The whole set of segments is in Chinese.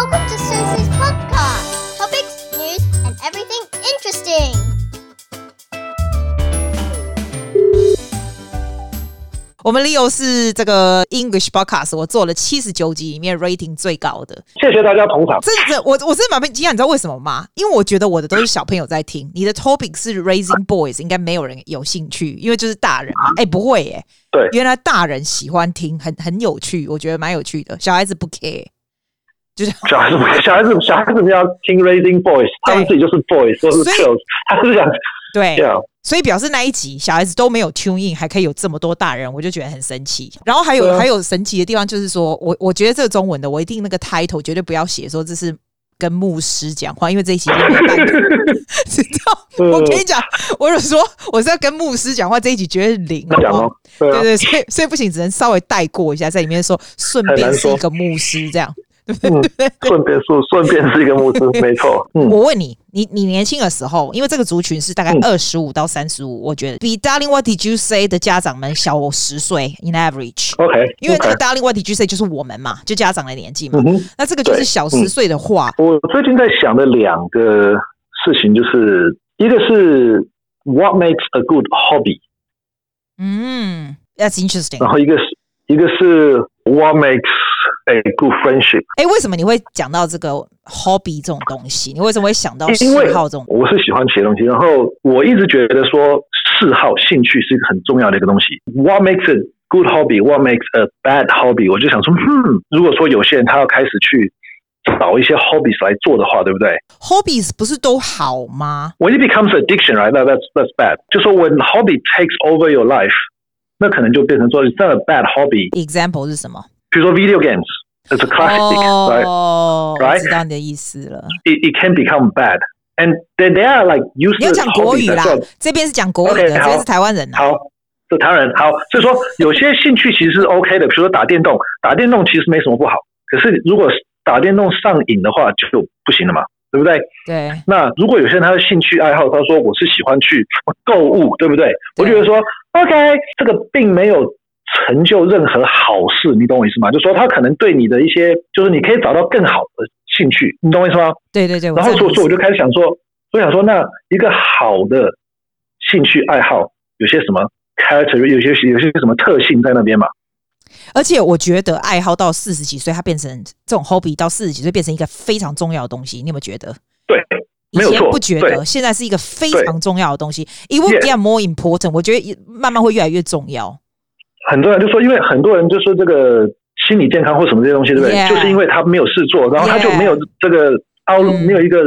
Welcome to Susie's podcast. Topics, news, and everything interesting. 我们 Leo 是这个 English podcast，我做了七十九集里面 rating 最高的。谢谢大家捧场。真的，我我是蛮惊讶，你知道为什么吗？因为我觉得我的都是小朋友在听，你的 topic 是 raising boys，应该没有人有兴趣，因为就是大人嘛。哎、欸，不会耶、欸。对，原来大人喜欢听，很很有趣，我觉得蛮有趣的。小孩子不 care，就是小孩子小孩子小孩子要听 raising boys，他们自己就是 boys，都是 girls，他是想 对。所以表示那一集小孩子都没有 tune in，还可以有这么多大人，我就觉得很神奇。然后还有、啊、还有神奇的地方，就是说我我觉得这个中文的，我一定那个 title 绝对不要写说这是跟牧师讲话，因为这一集。知道？我跟你讲，我有说我是要跟牧师讲话，这一集绝对是零。对对，所以所以不行，只能稍微带过一下，在里面说顺便是一个牧师这样。嗯，顺便说，顺便是一个牧师，没错。嗯，我问你，你你年轻的时候，因为这个族群是大概二十五到三十五，我觉得比 Darling What Did You Say 的家长们小我十岁，in average。OK，因为那个 Darling What Did You Say 就是我们嘛，就家长的年纪嘛。嗯。那这个就是小十岁的话，嗯。我最近在想的两个事情，就是一个是 What makes a good hobby？嗯，That's interesting。然后一个是一个是 What makes A good friendship。哎，为什么你会讲到这个 hobby 这种东西？你为什么会想到嗜好这种？我是喜欢写东西，然后我一直觉得说嗜好、兴趣是一个很重要的一个东西。What makes a good hobby? What makes a bad hobby? 我就想说，嗯，如果说有些人他要开始去找一些 hobbies 来做的话，对不对？Hobbies 不是都好吗？When it becomes addiction, right? That that's that's bad. 就说 when hobby takes over your life，那可能就变成说 it's not a bad hobby. Example 是什么？比如说 video games。It's a classic, right? 哦，我知道你的意思了。It it can become bad, and then they are like used. 你要讲国语啦，这边是讲国语的，这边是台湾人。好，是台湾人。好，所以说有些兴趣其实是 OK 的，比如说打电动，打电动其实没什么不好。可是如果打电动上瘾的话，就不行了嘛，对不对？对。那如果有些人他的兴趣爱好，他说我是喜欢去购物，对不对？我觉得说 OK，这个并没有。成就任何好事，你懂我意思吗？就说他可能对你的一些，就是你可以找到更好的兴趣，你懂我意思吗？对对对。然后所以，我就开始想说，我想说，那一个好的兴趣爱好有些什么 character，有些有些什么特性在那边嘛？而且我觉得爱好到四十几岁，它变成这种 hobby，到四十几岁变成一个非常重要的东西。你有没有觉得？对，没有错。以前不觉得，现在是一个非常重要的东西。It will get more important。我觉得慢慢会越来越重要。很多人就说，因为很多人就说这个心理健康或什么这些东西，对不对.就是因为他没有事做，然后他就没有这个凹，Yeah. 没有一个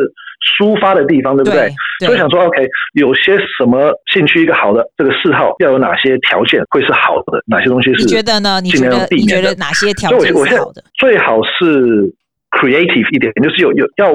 抒发的地方，对不对？对，所以想说，OK，有些什么兴趣，一个好的这个嗜好，要有哪些条件会是好的？哪些东西是？你觉得呢？你觉得你觉得哪些条件是好的？最好是 creative 一点，就是有有要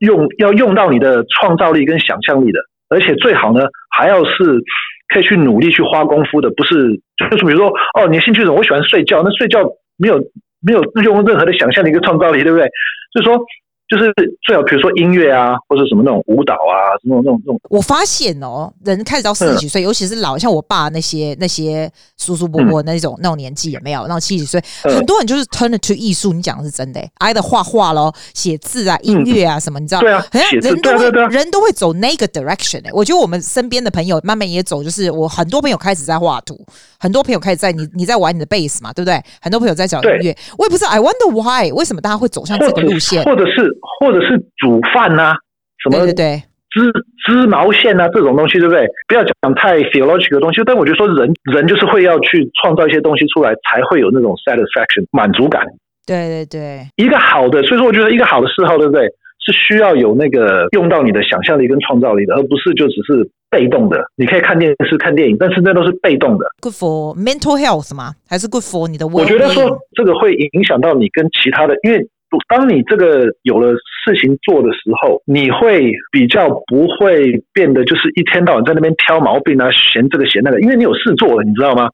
用要用到你的创造力跟想象力的，而且最好呢还要是。可以去努力去花功夫的，不是就是比如说哦，你的兴趣是什么？我喜欢睡觉，那睡觉没有没有用任何的想象的一个创造力，对不对？就是说。就是最好，比如说音乐啊，或者什么那种舞蹈啊，什么那种那种。我发现哦，人开始到四十几岁，嗯、尤其是老像我爸那些那些叔叔伯伯那种、嗯、那种年纪也没有，那种七十几岁，嗯、很多人就是 turn to 艺术。你讲的是真的，挨的画画咯，写字啊，音乐啊什么，你知道？对啊，好像，人都会人都会走那个 direction。我觉得我们身边的朋友慢慢也走，就是我很多朋友开始在画图，很多朋友开始在你你在玩你的 bass 嘛，对不对？很多朋友在找音乐，我也不知道，I wonder why，为什么大家会走向这个路线，或者是或者是。煮饭呐、啊，什么对织织毛线啊，这种东西，对不对？不要讲太 theological 的东西，但我觉得说人人就是会要去创造一些东西出来，才会有那种 satisfaction 满足感。对对对，一个好的，所以说我觉得一个好的嗜好，对不对？是需要有那个用到你的想象力跟创造力的，而不是就只是被动的。你可以看电视、看电影，但是那都是被动的。Good for mental health 吗？还是 good for 你的？我觉得说这个会影响到你跟其他的，因为。当你这个有了事情做的时候，你会比较不会变得就是一天到晚在那边挑毛病啊，嫌这个嫌那个，因为你有事做了，你知道吗？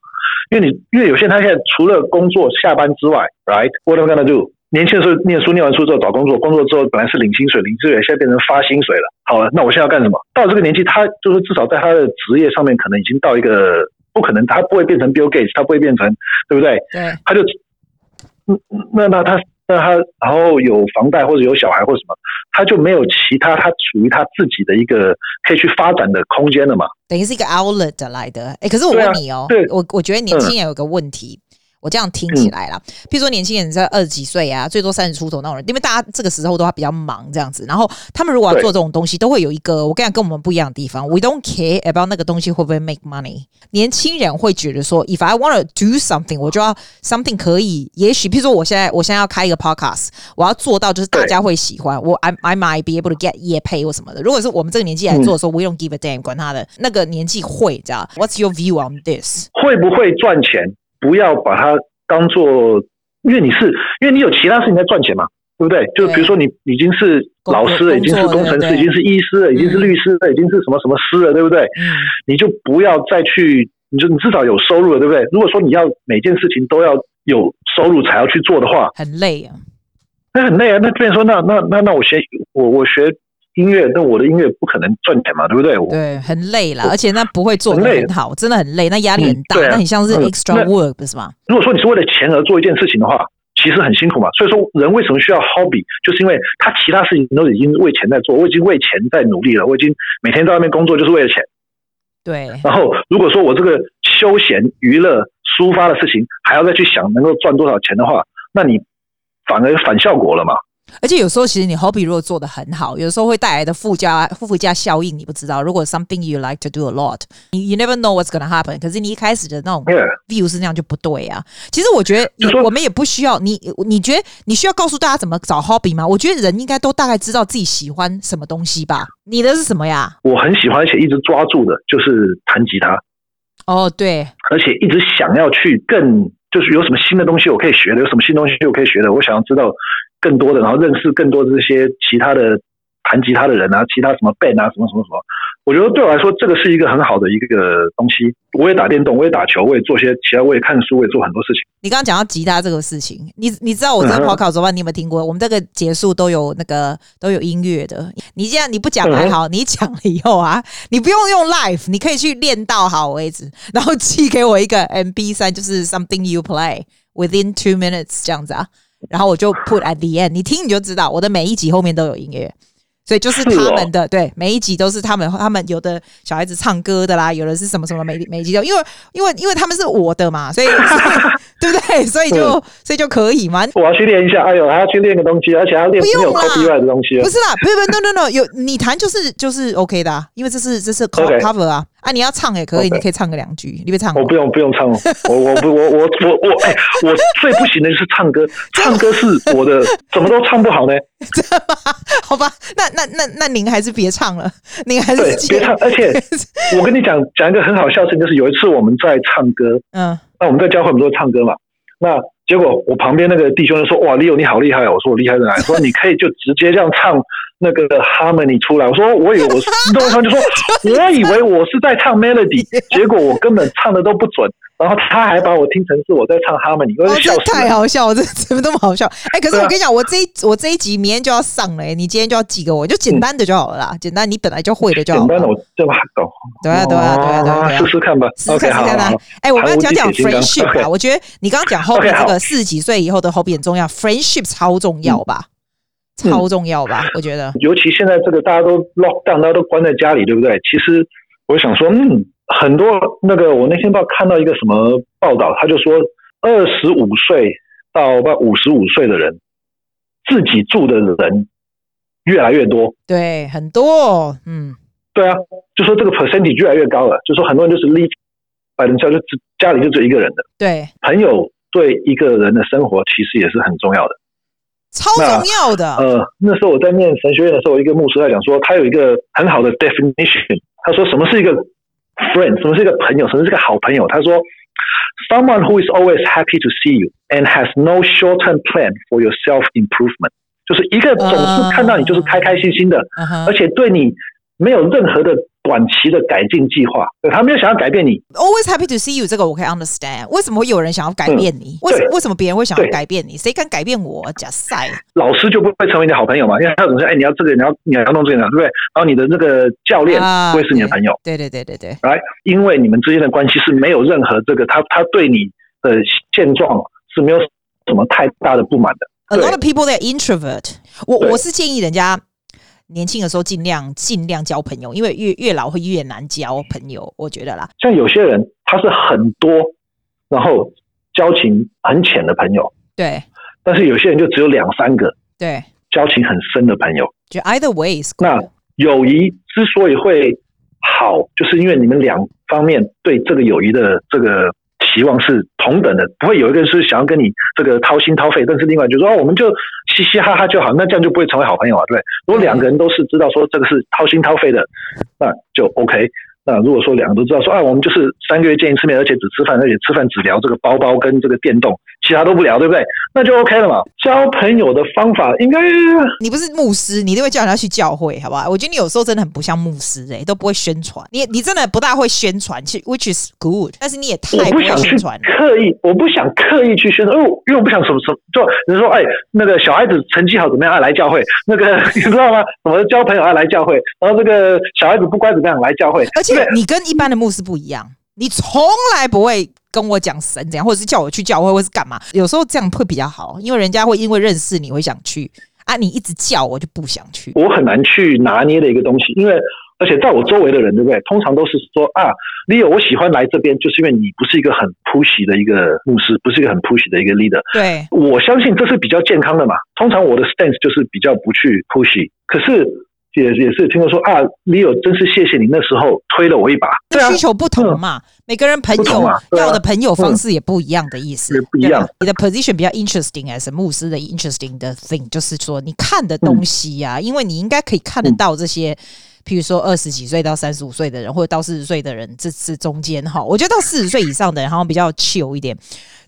因为你因为有些人他现在除了工作下班之外，right？What am I gonna do？年轻的时候念书，念完书之后找工作，工作之后本来是领薪水，领资源现在变成发薪水了。好了，那我现在要干什么？到了这个年纪，他就是至少在他的职业上面可能已经到一个不可能，他不会变成 Bill Gates，他不会变成对不对？对，他就嗯那那他。那他然后有房贷或者有小孩或什么，他就没有其他他属于他自己的一个可以去发展的空间了嘛？等于是一个 outlet 来的。哎，可是我问你哦，对啊、对我我觉得年轻人有个问题。嗯我这样听起来啦，譬如说年轻人在二十几岁啊，最多三十出头那种人，因为大家这个时候都还比较忙这样子，然后他们如果要做这种东西，都会有一个我跟你讲跟我们不一样的地方，We don't care about 那个东西会不会 make money。年轻人会觉得说，If I want to do something，我就要 something 可以，也许譬如说我现在我现在要开一个 podcast，我要做到就是大家会喜欢我，I I might be able to get 业配或什么的。如果是我们这个年纪来做的时候，嗯，We don't give a damn，管他的，那个年纪会这样。What's your view on this？会不会赚钱？不要把它。当做，因为你是，因为你有其他事情在赚钱嘛，对不对？就比如说你已经是老师了，已经是工程师，已经是医师了，已经是律师了，已经是什么什么师了，对不对？嗯，你就不要再去，你就你至少有收入了，对不对？如果说你要每件事情都要有收入才要去做的话，很累啊。那很累啊。那比如说，那那那那我学我我学。音乐，但我的音乐不可能赚钱嘛，对不对？对，很累啦，而且那不会做得很好，真的很累，那压力很大，嗯啊、那很像是 extra work，不是吗？如果说你是为了钱而做一件事情的话，其实很辛苦嘛。所以说，人为什么需要 hobby，就是因为他其他事情都已经为钱在做，我已经为钱在努力了，我已经每天在外面工作就是为了钱。对。然后，如果说我这个休闲娱乐抒发的事情还要再去想能够赚多少钱的话，那你反而反效果了嘛。而且有时候，其实你 hobby 如果做得很好，有时候会带来的附加附加效应，你不知道。如果 something you like to do a lot，你 you never know what's gonna happen。可是你一开始的那种 view 是那样就不对啊。其实我觉得，我们也不需要你。你觉得你需要告诉大家怎么找 hobby 吗？我觉得人应该都大概知道自己喜欢什么东西吧。你的是什么呀？我很喜欢，而且一直抓住的就是弹吉他。哦，对，而且一直想要去更，就是有什么新的东西我可以学的，有什么新东西我可以学的，我想要知道。更多的，然后认识更多的这些其他的弹吉他的人啊，其他什么 band 啊，什么什么什么，我觉得对我来说，这个是一个很好的一个东西。我也打电动，我也打球，我也做些其他，我也看书，我也做很多事情。你刚刚讲到吉他这个事情，你你知道我这个 podcast 昨晚你有没有听过？我们这个结束都有那个都有音乐的。你既然你不讲还好，你讲了以后啊，你不用用 live，你可以去练到好为止，然后寄给我一个 MB 三就是 something you play within two minutes 这样子啊。然后我就 put at the end，你听你就知道，我的每一集后面都有音乐，所以就是他们的，对，每一集都是他们，他们有的小孩子唱歌的啦，有的是什么什么，每每一集都，因为因为因为他们是我的嘛，所以，所以 对不对？所以就所以就可以嘛。我要去练一下，哎呦，还要去练个东西，而且还要练没有 copyright 的东西。不是啦，不是不是，no no no，有你弹就是就是 OK 的，啊，因为这是这是 cover 啊。啊，你要唱也可以你可以唱个两句，你别唱。我不用，不用唱。我我不我我我我哎，我最不行的就是唱歌，唱歌是我的，怎么都唱不好呢？好吧，那那那那您还是别唱了，您还是别唱。而且 我跟你讲讲一个很好笑的事情，就是有一次我们在唱歌，嗯，那我们在教会，我们都唱歌嘛。那结果我旁边那个弟兄就说：“哇，Leo 你好厉害哦！”我说：“我厉害在哪里？”说：“你可以就直接这样唱。”那个 harmony 出来，我说我以为我是，然后他就说，我以为我是在唱 melody，结果我根本唱的都不准，然后他还把我听成是我在唱 harmony，我笑死，太好笑，这怎么那么好笑？哎、欸，可是我跟你讲，我这一我这一集明天就要上了，你今天就要寄给我，就简单的就好了啦，简单你本来就会的就好了。简单的我就把它搞。对啊对啊对啊对啊，试试看吧，试试看试试看。哎，我们要讲讲 friendship 吧，我觉得你刚刚讲 hobby 这个四十几岁以后的 hobby 很重要，friendship 超重要吧。超重要吧、嗯？我觉得，尤其现在这个大家都 lock down，大家都关在家里，对不对？其实我想说，嗯，很多那个我那天不知道看到一个什么报道，他就说，二十五岁到到五十五岁的人，自己住的人越来越多。对，很多，嗯，对啊，就说这个 percentage 越来越高了，就说很多人就是 live by themselves，就只家里就只有一个人的。对，朋友对一个人的生活其实也是很重要的。超重要的。呃，那时候我在念神学院的时候，一个牧师在讲说，他有一个很好的 definition。他说，什么是一个 friend？什么是一个朋友？什么是一个好朋友？他说，someone who is always happy to see you and has no short-term plan for your self-improvement，就是一个总是看到你就是开开心心的，uh -huh. 而且对你没有任何的。短期的改进计划，他没有想要改变你。Always happy to see you，这个我可以 understand。为什么会有人想要改变你？嗯、为什么为什么别人会想要改变你？谁敢改变我？假赛。老师就不会成为你的好朋友嘛？因为他总是哎，你要这个，你要你要弄这个，对不对？然后你的那个教练不会是你的朋友。啊、对对对对对。来，因为你们之间的关系是没有任何这个，他他对你的现状是没有什么太大的不满的。A lot of people they're introvert 我。我是建议人家年轻的时候尽量尽量交朋友，因为越越老会越难交朋友。我觉得啦，像有些人他是很多，然后交情很浅的朋友，对但是有些人就只有两三个对，交情很深的朋友。就 either way is 那。友谊之所以会好，就是因为你们两方面对这个友谊的这个期望是同等的，不会有一个人是想要跟你这个掏心掏肺，但是另外就说哦，我们就嘻嘻哈哈就好，那这样就不会成为好朋友啊，对不对？如果两个人都是知道说这个是掏心掏肺的，那就 OK。那如果说两个都知道说，啊，我们就是三个月见一次面，而且只吃饭，而且吃饭只聊这个包包跟这个电动，其他都不聊，对不对？那就 OK 了嘛。交朋友的方法应该，你不是牧师，你一定会叫人家去教会，好不好？我觉得你有时候真的很不像牧师、欸，哎，都不会宣传。你你真的不大会宣传，其实 which is good，但是你也太不会想宣传了。刻意，我不想刻意去宣传，因为我因为我不想什么什么，就人说哎，那个小孩子成绩好怎么样啊？来教会，那个你知道吗？什么交朋友啊？来教会，然后这个小孩子不乖怎么样？来教会，而且你跟一般的牧师不一样，你从来不会跟我讲神怎样，或者是叫我去教会，或是干嘛。有时候这样会比较好，因为人家会因为认识你会想去啊，你一直叫我就不想去。我很难去拿捏的一个东西，因为而且在我周围的人，对不对？通常都是说啊，Leo，我喜欢来这边，就是因为你不是一个很 pushy 的一个牧师，不是一个很 pushy 的一个 leader。对，我相信这是比较健康的嘛。通常我的 stance 就是比较不去 pushy，可是也也是听过说啊，Leo 真是谢谢你那时候推了我一把。对啊需求不同嘛，每个人朋友要的朋友方式也不一样的意思，也不一样你的 position 比较 interesting as a 牧师的 interesting 的 thing，就是说你看的东西呀、啊，因为你应该可以看得到这些。譬如说二十几岁到三十五岁的人，或者到四十岁的人，这是中间哈。我觉得到四十岁以上的人好像比较 chill 一点。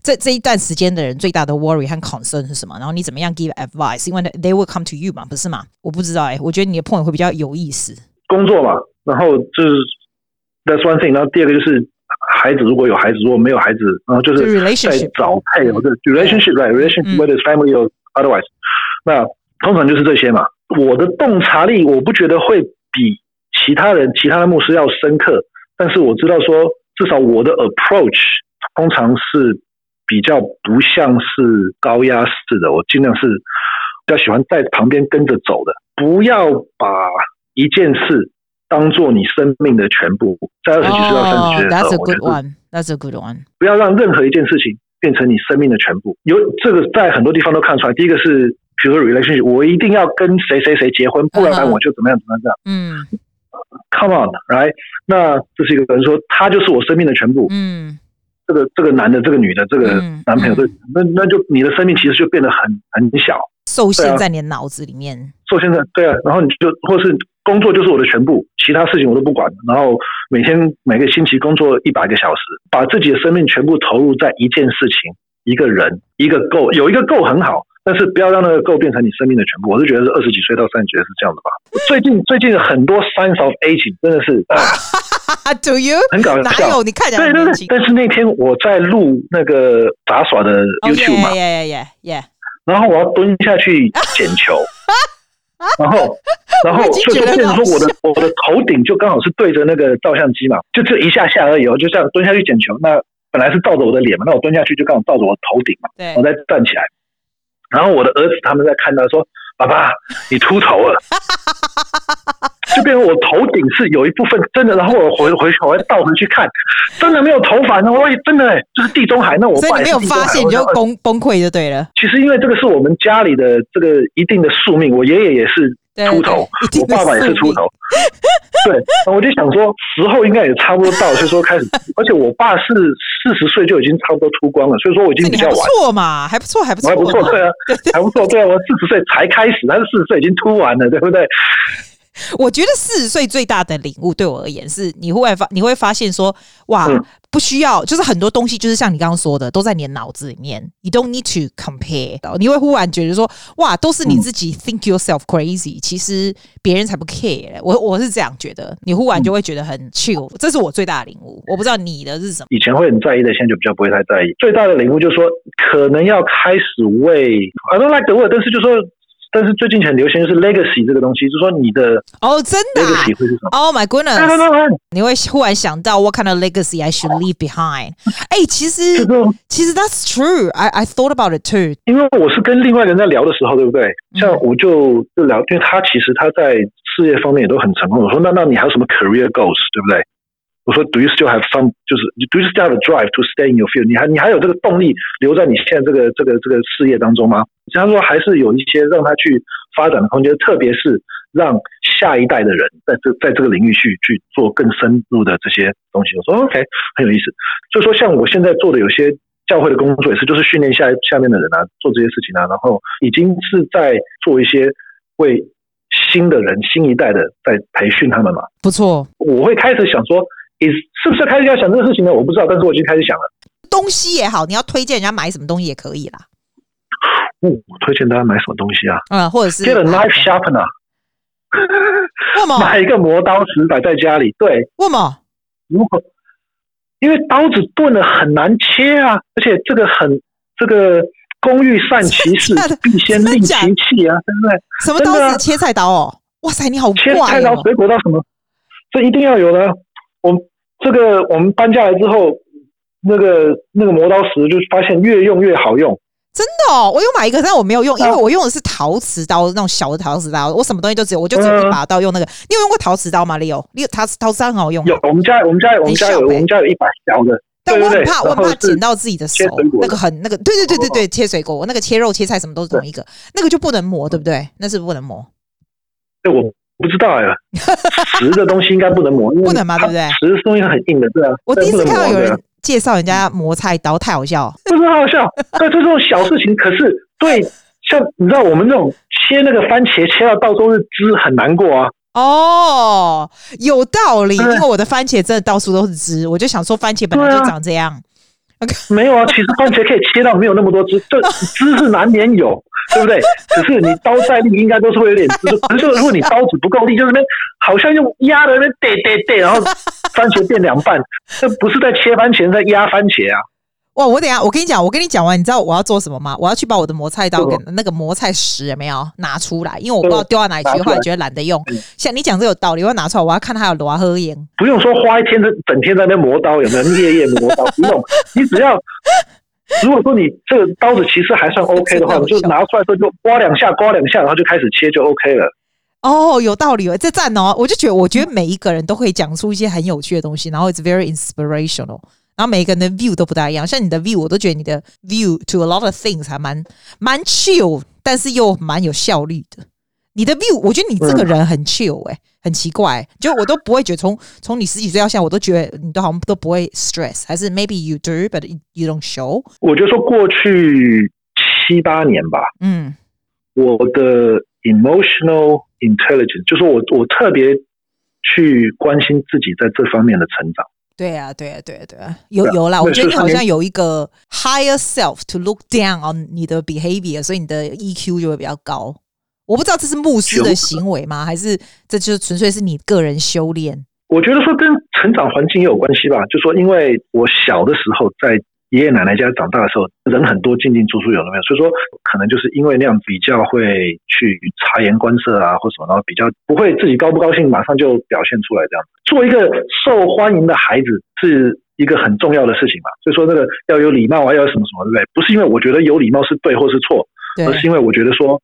这这一段时间的人最大的 worry 和 concern 是什么？然后你怎么样 give advice？因为 they will come to you 嘛，不是吗？我不知道哎、欸，我觉得你的 point 会比较有意思。工作嘛，然后就是 that's one thing，然后第二个就是孩子，如果有孩子，如果没有孩子，然后就是在找配偶的 relationship，right，relationship，whether it's family or otherwise，那通常就是这些嘛。我的洞察力，我不觉得会比其他人、其他的牧师要深刻，但是我知道说，至少我的 approach 通常是比较不像是高压式的，我尽量是比较喜欢在旁边跟着走的，不要把一件事当做你生命的全部。在二十几岁到三十岁的时候，oh, that's a good 我觉得 one. That's a good one. 不要让任何一件事情变成你生命的全部。有这个在很多地方都看出来。第一个是，比如说 relationship，我一定要跟谁谁谁结婚，不然我就怎么样怎么样这样。嗯，Come on，right？那这是一个人说，他就是我生命的全部。嗯，这个这个男的，这个女的，这个男朋友，这、嗯嗯、那那就你的生命其实就变得很很小，受限在你的脑子里面。受限在对啊，然后你就或是工作就是我的全部，其他事情我都不管。然后每天每个星期工作一百个小时，把自己的生命全部投入在一件事情、一个人、一个 goal，有一个 goal 很好。但是不要让那个 goal 变成你生命的全部。我是觉得是二十几岁到三十几岁是这样的吧。最近最近很多 signs of aging 真的是，Do you？很搞笑。哪有？你看起来对对对。但是那天我在录那个杂耍的 YouTube 嘛 oh, yeah, yeah, yeah. 然后我要蹲下去捡球，然后然后所以说变成说我的我的头顶就刚好是对着那个照相机嘛，就这一下下而已，哦就这样蹲下去捡球。那本来是照着我的脸嘛，那我蹲下去就刚好照着我头顶嘛，对，我再站起来。然后我的儿子他们在看到说：“爸爸，你秃头了。” 就变成我头顶是有一部分真的，然后我回回去我会倒回去看，真的没有头发呢。我也真的就是地中海。那我爸没有发现你就崩崩溃就对了。其实因为这个是我们家里的这个一定的宿命，我爷爷也是秃头，我爸爸也是秃头。对，我就想说时候应该也差不多到，所以说开始，而且我爸是四十岁就已经差不多秃光了，所以说我已经比较晚。不错嘛，还不错，还不错，还不错，对啊，还不错，对啊，我四十岁才开始，但是四十岁已经秃完了，对不对？我觉得四十岁最大的领悟对我而言是，你忽然发你会发现说，哇，嗯、不需要，就是很多东西就是像你刚刚说的，都在你的脑子里面，you don't need to compare。你会忽然觉得说，哇，都是你自己 think yourself crazy，、嗯、其实别人才不 care。我我是这样觉得，你忽然就会觉得很 chill，、嗯、这是我最大的领悟。我不知道你的是什么。以前会很在意的，现在就比较不会太在意。最大的领悟就是说，可能要开始为 I don't like the word，但是就是说。但是最近很流行的是 legacy 这个东西，就是说你的哦，真的、啊、legacy 会是什么？Oh my goodness！你会忽然想到 What kind of legacy I should leave behind？哎、欸，其实其实 That's true。I I thought about it too。因为我是跟另外一个人在聊的时候，对不对？像我就就聊，因为他其实他在事业方面也都很成功。我说那那你还有什么 career goals，对不对？我说，Do you still have some？就是 Do you still have a drive to stay in your field？你还你还有这个动力留在你现在这个这个这个事业当中吗？他说还是有一些让他去发展的空间，特别是让下一代的人在这在这个领域去去做更深入的这些东西。我说 OK，很有意思。所以说，像我现在做的有些教会的工作，也是就是训练下下面的人啊，做这些事情啊，然后已经是在做一些为新的人、新一代的在培训他们嘛。不错，我会开始想说。你是不是开始要想这个事情呢？我不知道，但是我已经开始想了。东西也好，你要推荐人家买什么东西也可以啦。哦，推荐大家买什么东西啊？嗯，或者是 get a knife sharpener。为什么？买一个磨刀石摆在家里。对，为什么？如果因为刀子钝了很难切啊，而且这个很这个工欲善其事，必先利其器啊，对不对？什么刀子？切菜刀哦。哇塞，你好怪哦。切菜刀、水果刀什么？这一定要有的。我这个我们搬下来之后，那个那个磨刀石就发现越用越好用。真的哦，我有买一个，但我没有用，因为我用的是陶瓷刀，那种小的陶瓷刀。我什么东西都只有，我就只有一把刀用那个。你有用过陶瓷刀吗？Leo，你有陶瓷陶瓷刀很好用。有，我们家我们家我们家有我们家有一把小的。但我很怕，我很怕剪到自己的手。那个很那个，对对对对对，切水果，我那个切肉切菜什么都是同一个，那个就不能磨，对不对？那是不能磨。对我。不知道哎，石的东西应该不能磨，不能吗？对不对？石的东西很硬的，对啊。我第一次看到有人介绍人家磨菜刀，太好笑，不是好笑。对，就这种小事情，可是对，像你知道我们这种切那个番茄，切到到处是汁，很难过啊。哦，有道理，因为我的番茄真的到处都是汁，我就想说番茄本来就长这样。没有啊，其实番茄可以切到没有那么多汁，这汁是难免有。对不对？只是你刀再利，应该都是会有点汁。可是如果你刀子不够力，就是那边好像用压的那对对对，然后番茄变两半，这不是在切番茄，在压番茄啊！哇！我等下我跟你讲，我跟你讲完，你知道我要做什么吗？我要去把我的磨菜刀跟那个磨菜石有没有拿出来？因为我不知道丢到哪里去，后来觉得懒得用。像你讲这有道理，我要拿出来，我要看它有多喝盐。不用说花一天整整天在那磨刀，有没有？夜夜磨刀不用，你只要。如果说你这个刀子其实还算 OK 的话，你就拿出来之后就刮两下，刮两下，然后就开始切就 OK 了。哦，有道理哦，这赞哦！我就觉得，我觉得每一个人都会讲出一些很有趣的东西，然后 it's very inspirational。然后每一个人的 view 都不大一样，像你的 view，我都觉得你的 view to a lot of things 还蛮蛮 chill，但是又蛮有效率的。你的 view，我觉得你这个人很 chill 哎、欸，很奇怪，就我都不会觉得从从你十几岁到现在，我都觉得你都好像都不会 stress，还是 maybe you do，but you don't show。我就说过去七八年吧，嗯，我的 emotional intelligence，就是我我特别去关心自己在这方面的成长。对啊，对啊，对啊，对啊，有有啦，我觉得你好像有一个 higher self to look down on 你的 behavior，所以你的 EQ 就会比较高。我不知道这是牧师的行为吗？还是这就纯粹是你个人修炼？我觉得说跟成长环境也有关系吧。就说因为我小的时候在爷爷奶奶家长大的时候，人很多，进进出出有没有？所以说可能就是因为那样比较会去察言观色啊，或什么，然后比较不会自己高不高兴马上就表现出来这样。做一个受欢迎的孩子是一个很重要的事情嘛。所以说那个要有礼貌啊，要有什么什么，对不对？不是因为我觉得有礼貌是对或是错，而是因为我觉得说。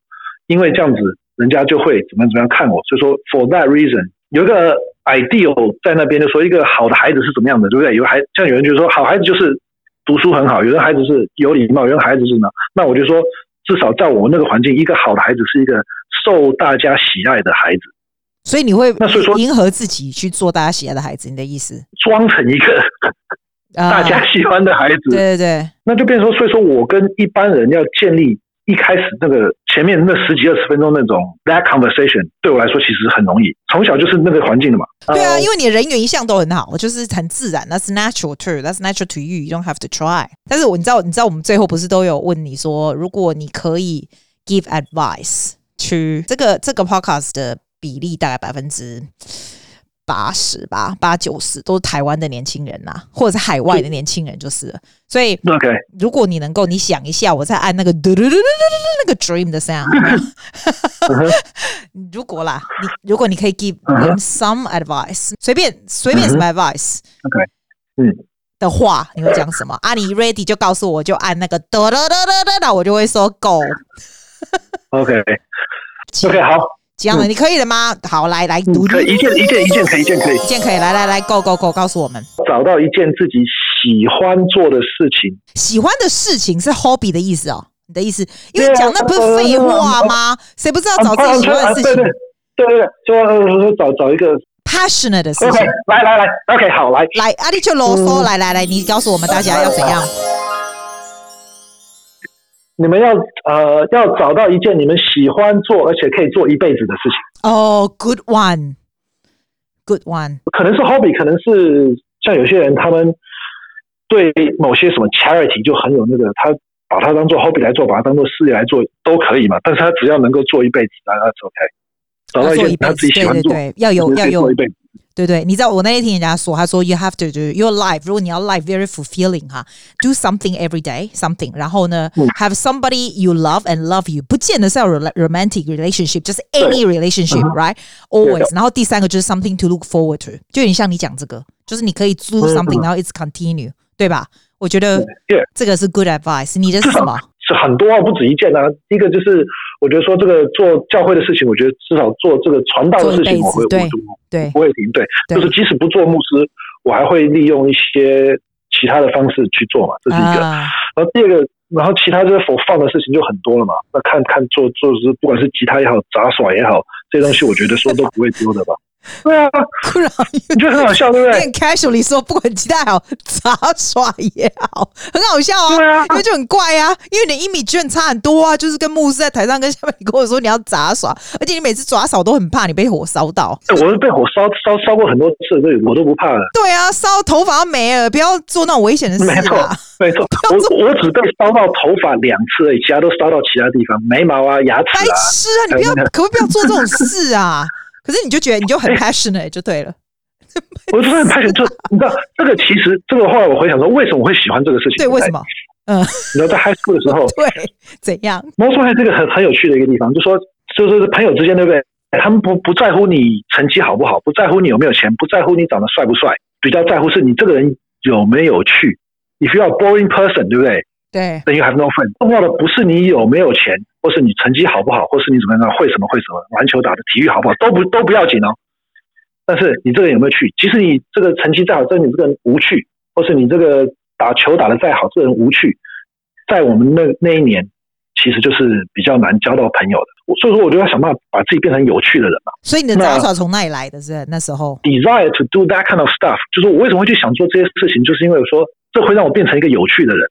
因为这样子，人家就会怎么怎么样看我。所以说，for that reason，有一个 ideal 在那边，就说一个好的孩子是怎么样的，对不对？有孩像有人就说，好孩子就是读书很好；有的孩子是有礼貌；有的孩子是呢。那我就说，至少在我那个环境，一个好的孩子是一个受大家喜爱的孩子。所以你会那所以说迎合自己去做大家喜爱的孩子，你的意思？装成一个 大家喜欢的孩子，对对对。那就变成说，所以说我跟一般人要建立。一开始那个前面那十几二十分钟那种 that conversation 对我来说其实很容易，从小就是那个环境的嘛。对啊，因为你的人缘一向都很好，就是很自然。That's natural too. That's natural to you. You don't have to try. 但是我你知道，你知道我们最后不是都有问你说，如果你可以 give advice to 这个这个 podcast 的比例大概百分之。八十吧，八九十都是台湾的年轻人呐、啊，或者是海外的年轻人就是了。所以，OK，如果你能够，你想一下，我再按那个嘟嘟嘟嘟嘟嘟那个 dream 的 sound。如果啦，你如果你可以 give them some advice，随便随便什么 advice，OK，嗯的话，你会讲什么啊？你 ready 就告诉我，就按那个嘟嘟嘟嘟嘟，我就会说 go。OK，OK，好。这样的，你可以的吗？好，来来读。可以一件一件一件可以一件可以一件可以来来来，go go go，告诉我们。找到一件自己喜欢做的事情。喜欢的事情是 hobby 的意思哦，你的意思？因为讲那不是废话吗？谁不知道找自己喜欢的事情？对对对，就找找一个 passionate 的事情。来来来，OK，好来来，阿力就啰嗦，来来来，你告诉我们大家要怎样。你们要呃要找到一件你们喜欢做而且可以做一辈子的事情哦、oh,，good one，good one，可能是 hobby，可能是像有些人他们对某些什么 charity 就很有那个，他把它当做 hobby 来做，把它当做事业来做都可以嘛。但是他只要能够做一辈子，那他 OK，找到一件他自己喜欢做，对对对要有要有做一辈子。对对，你知道我那天听人家说，他说 you have to do your life，如果你要 life very fulfilling 哈，do something every day something，然后呢、嗯、have somebody you love and love you，不见得是要 romantic relationship，就是 any relationship，right？always，、嗯、然后第三个就是 something to look forward to，就有点像你讲这个，就是你可以 do something，、嗯、然后 it's continue，对吧？我觉得这个是 good advice，你的是什么？ 是很多啊，不止一件啊。一个就是我觉得说这个做教会的事情，我觉得至少做这个传道的事情，我会我对，对，不会停。对，就是即使不做牧师，我还会利用一些其他的方式去做嘛，这是一个。啊、然后第二个，然后其他这些 for fun 的事情就很多了嘛。那看看做做是不管是吉他也好，杂耍也好，这些东西我觉得说都不会丢的吧。对啊，不然你觉得很好笑，对不对？很 casually 说，不管期待好杂耍也好，很好笑啊。对啊，因为就很怪啊，因为你的 image 差很多啊。就是跟牧师在台上跟下面，你跟我说你要杂耍，而且你每次杂耍都很怕你被火烧到。我是被火烧烧烧过很多次，所以，我都不怕了。对啊，烧头发没了，不要做那种危险的事啊。没错，没错。我我只被烧到头发两次而已，其他都烧到其他地方，眉毛啊、牙齿啊。白痴啊！你不要，可不可以不要做这种事啊？可是你就觉得你就很 passionate 就对了，我 就是很 passionate。就你知道这个其实这个后来我回想说，为什么我会喜欢这个事情？对，为什么？嗯，你知道在 high school 的时候，对，怎样？魔术还这个很很有趣的一个地方，就说就是朋友之间对不对？他们不不在乎你成绩好不好，不在乎你有没有钱，不在乎你长得帅不帅，比较在乎是你这个人有没有趣。If you are a boring person，对不对？对，then you have no friend。重要的不是你有没有钱。或是你成绩好不好，或是你怎么样，会什么会什么，篮球打的体育好不好，都不都不要紧哦。但是你这个人有没有趣？即使你这个成绩再好，但你这个人无趣，或是你这个打球打的再好，这个人无趣，在我们那那一年，其实就是比较难交到朋友的。所以说，我就要想办法把自己变成有趣的人嘛。所以你的杂耍从哪里来的？是那时候 desire to do that kind of stuff，就是我为什么会去想做这些事情，就是因为我说这会让我变成一个有趣的人。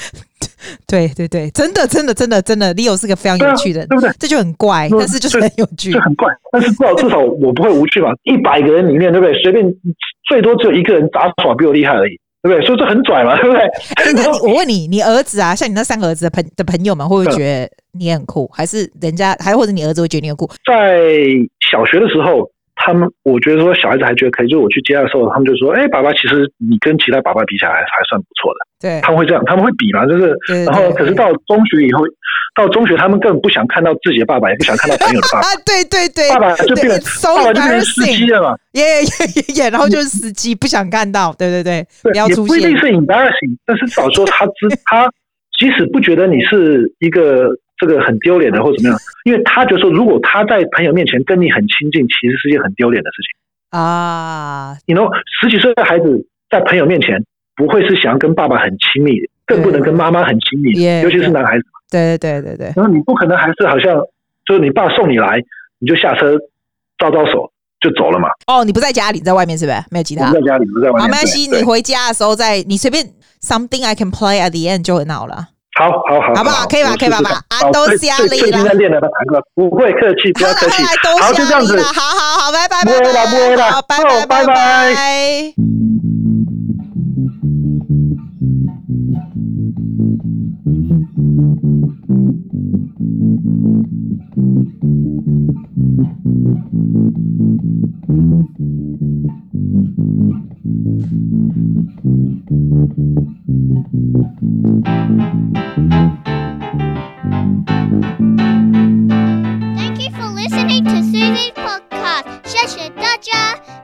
对对对，真的真的真的真的，Leo 是个非常有趣的人，对不对？这就很怪，但是就是很有趣，就很怪。但是至少至少我不会无趣嘛。一百个人里面，对不对？随便最多只有一个人杂耍比我厉害而已，对不对？所以这很拽嘛，对不对？那我问你，你儿子啊，像你那三个儿子的朋的朋友们，会不会觉得你很酷？还是人家还或者你儿子会觉得你很酷？在小学的时候。他们我觉得说小孩子还觉得可以，就是我去接他的时候，他们就说：“哎、欸，爸爸，其实你跟其他爸爸比起来还还算不错的。”对，他们会这样，他们会比嘛，就是，然后可是到中学以后，到中学他们更不想看到自己的爸爸，也不想看到朋友的爸爸。对对对，爸爸就变成爸爸就变成司机了嘛，耶耶耶耶，然后就是司机不想看到，对对对，你要出现。也不一定是 embarrassing，但是至少说他知 他即使不觉得你是一个。这个很丢脸的，或怎么样？因为他觉得说，如果他在朋友面前跟你很亲近，其实是一件很丢脸的事情啊。你 know 十几岁的孩子在朋友面前不会是想要跟爸爸很亲密，更不能跟妈妈很亲密，尤其是男孩子。对对对对对。然后你不可能还是好像就是你爸送你来，你就下车招招手就走了嘛。哦，你不在家里，在外面是不是？没有其他。不在家里，不在外面。没关系，你回家的时候再你随便 something I can play at the end 就很好了。好好好，好不好？可以吧？可以吧？吧，啊，都家你了。最近在练的弹歌，不会客气，不要客气。好，就这样子。好好好，拜拜拜拜。不会了，不会了。拜拜拜拜。Thank you. Thank you for listening to Susie's podcast. Shasha Dodger.